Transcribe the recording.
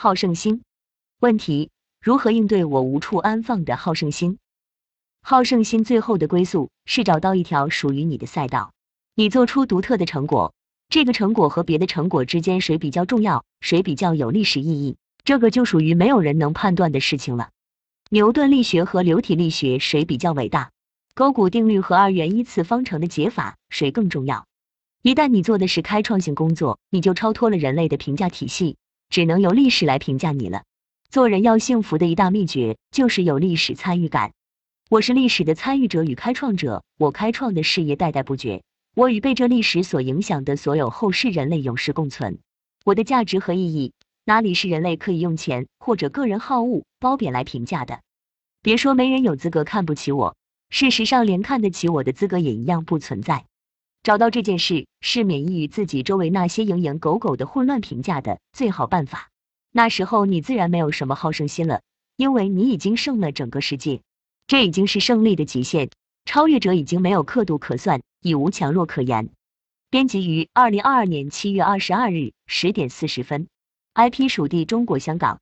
好胜心。问题：如何应对我无处安放的好胜心？好胜心最后的归宿是找到一条属于你的赛道，你做出独特的成果。这个成果和别的成果之间谁比较重要，谁比较有历史意义？这个就属于没有人能判断的事情了。牛顿力学和流体力学谁比较伟大？勾股定律和二元一次方程的解法谁更重要？一旦你做的是开创性工作，你就超脱了人类的评价体系，只能由历史来评价你了。做人要幸福的一大秘诀就是有历史参与感。我是历史的参与者与开创者，我开创的事业代代不绝，我与被这历史所影响的所有后世人类永世共存。我的价值和意义。哪里是人类可以用钱或者个人好恶褒贬来评价的？别说没人有资格看不起我，事实上连看得起我的资格也一样不存在。找到这件事是免疫于自己周围那些蝇营狗苟的混乱评价的最好办法。那时候你自然没有什么好胜心了，因为你已经胜了整个世界，这已经是胜利的极限。超越者已经没有刻度可算，已无强弱可言。编辑于二零二二年七月二十二日十点四十分。IP 属地中国香港。